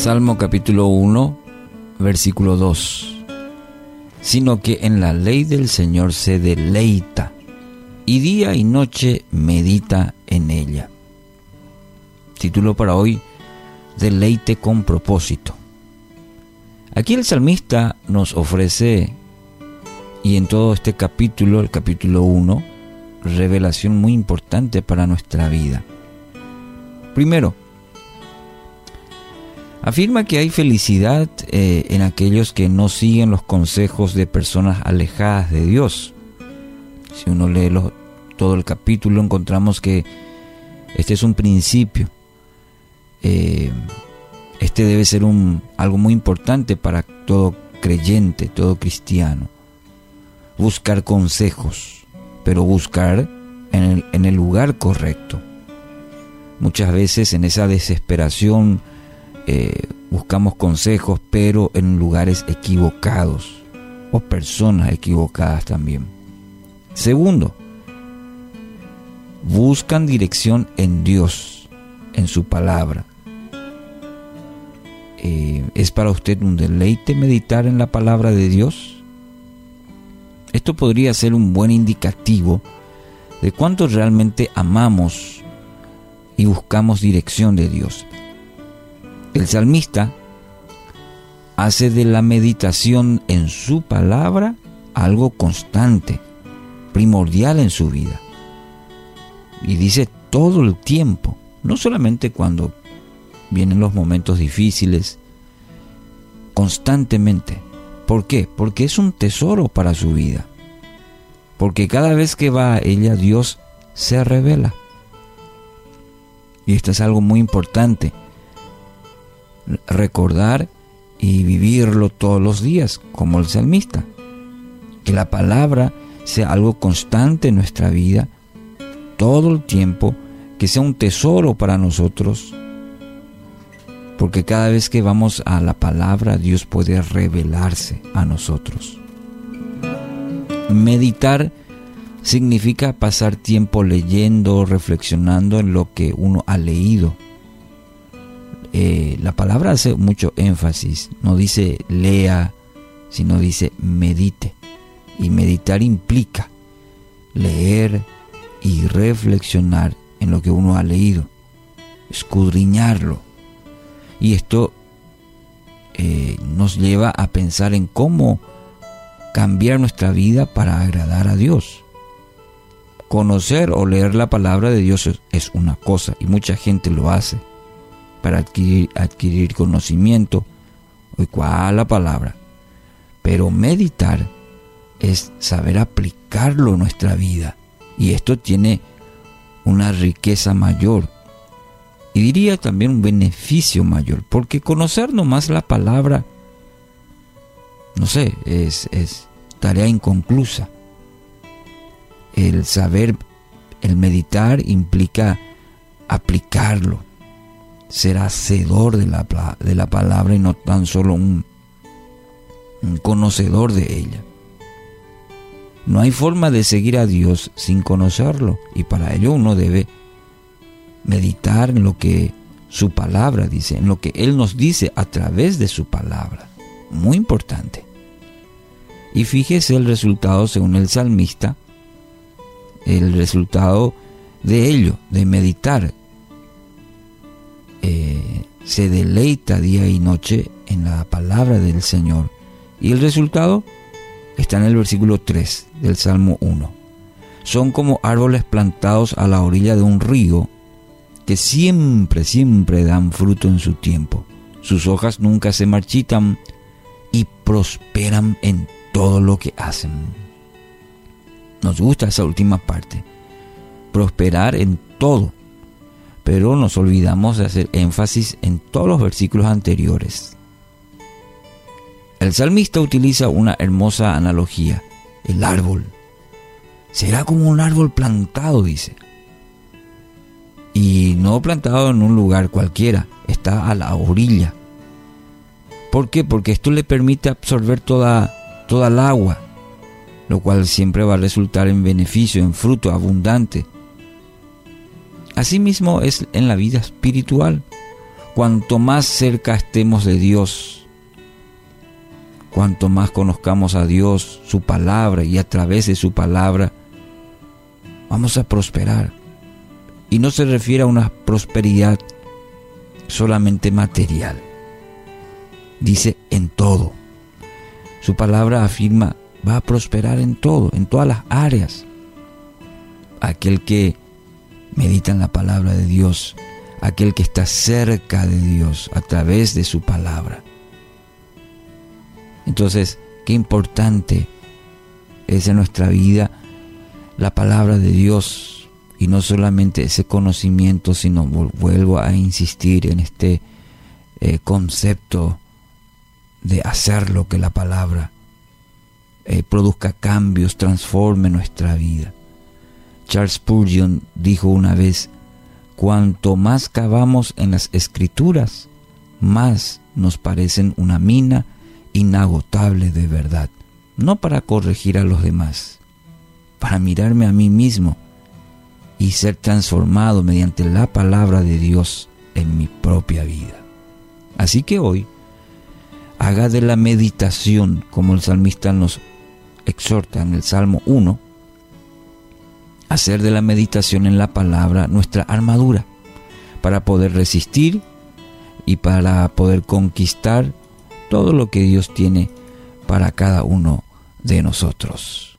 Salmo capítulo 1, versículo 2. Sino que en la ley del Señor se deleita y día y noche medita en ella. Título para hoy, Deleite con propósito. Aquí el salmista nos ofrece, y en todo este capítulo, el capítulo 1, revelación muy importante para nuestra vida. Primero, Afirma que hay felicidad eh, en aquellos que no siguen los consejos de personas alejadas de Dios. Si uno lee todo el capítulo encontramos que este es un principio. Eh, este debe ser un, algo muy importante para todo creyente, todo cristiano. Buscar consejos, pero buscar en el, en el lugar correcto. Muchas veces en esa desesperación eh, buscamos consejos, pero en lugares equivocados o personas equivocadas también. Segundo, buscan dirección en Dios, en su palabra. Eh, ¿Es para usted un deleite meditar en la palabra de Dios? Esto podría ser un buen indicativo de cuánto realmente amamos y buscamos dirección de Dios. El salmista hace de la meditación en su palabra algo constante, primordial en su vida. Y dice todo el tiempo, no solamente cuando vienen los momentos difíciles, constantemente. ¿Por qué? Porque es un tesoro para su vida. Porque cada vez que va a ella, Dios se revela. Y esto es algo muy importante recordar y vivirlo todos los días, como el salmista. Que la palabra sea algo constante en nuestra vida, todo el tiempo, que sea un tesoro para nosotros, porque cada vez que vamos a la palabra, Dios puede revelarse a nosotros. Meditar significa pasar tiempo leyendo, reflexionando en lo que uno ha leído eh, la palabra hace mucho énfasis, no dice lea, sino dice medite. Y meditar implica leer y reflexionar en lo que uno ha leído, escudriñarlo. Y esto eh, nos lleva a pensar en cómo cambiar nuestra vida para agradar a Dios. Conocer o leer la palabra de Dios es una cosa y mucha gente lo hace para adquirir, conocimiento, o cuál la palabra. Pero meditar es saber aplicarlo en nuestra vida. Y esto tiene una riqueza mayor. Y diría también un beneficio mayor. Porque conocer nomás la palabra, no sé, es tarea inconclusa. El saber, el meditar implica aplicarlo ser hacedor de la, de la palabra y no tan solo un, conocedor de ella. No hay forma de seguir a Dios sin conocerlo y para ello uno debe meditar en lo que su palabra dice, en lo que Él nos dice a través de su palabra. Muy importante. Y fíjese el resultado según el salmista, el resultado de ello, de meditar se deleita día y noche en la palabra del Señor. Y el resultado está en el versículo 3 del Salmo 1. Son como árboles plantados a la orilla de un río que siempre, siempre dan fruto en su tiempo. Sus hojas nunca se marchitan y prosperan en todo lo que hacen. Nos gusta esa última parte. Prosperar en todo pero nos olvidamos de hacer énfasis en todos los versículos anteriores. El salmista utiliza una hermosa analogía, el árbol. Será como un árbol plantado, dice. Y no plantado en un lugar cualquiera, está a la orilla. ¿Por qué? Porque esto le permite absorber toda, toda el agua, lo cual siempre va a resultar en beneficio, en fruto abundante Asimismo es en la vida espiritual. cuanto más cerca estemos de Dios, cuanto más conozcamos a Dios, su palabra y a través de su palabra, vamos a prosperar. Y no se refiere a una prosperidad solamente material. Dice en todo. Su palabra afirma, va a prosperar en todo, en todas las áreas. Aquel que medita en la palabra de Dios, aquel que está cerca de Dios a través de su palabra. Entonces, qué importante es en nuestra vida la palabra de Dios y no solamente ese conocimiento, sino vuelvo a insistir en este eh, concepto de hacer lo que la palabra eh, produzca cambios, transforme nuestra vida. Charles Spurgeon dijo una vez, cuanto más cavamos en las escrituras, más nos parecen una mina inagotable de verdad, no para corregir a los demás, para mirarme a mí mismo y ser transformado mediante la palabra de Dios en mi propia vida. Así que hoy, haga de la meditación, como el salmista nos exhorta en el Salmo 1, hacer de la meditación en la palabra nuestra armadura para poder resistir y para poder conquistar todo lo que Dios tiene para cada uno de nosotros.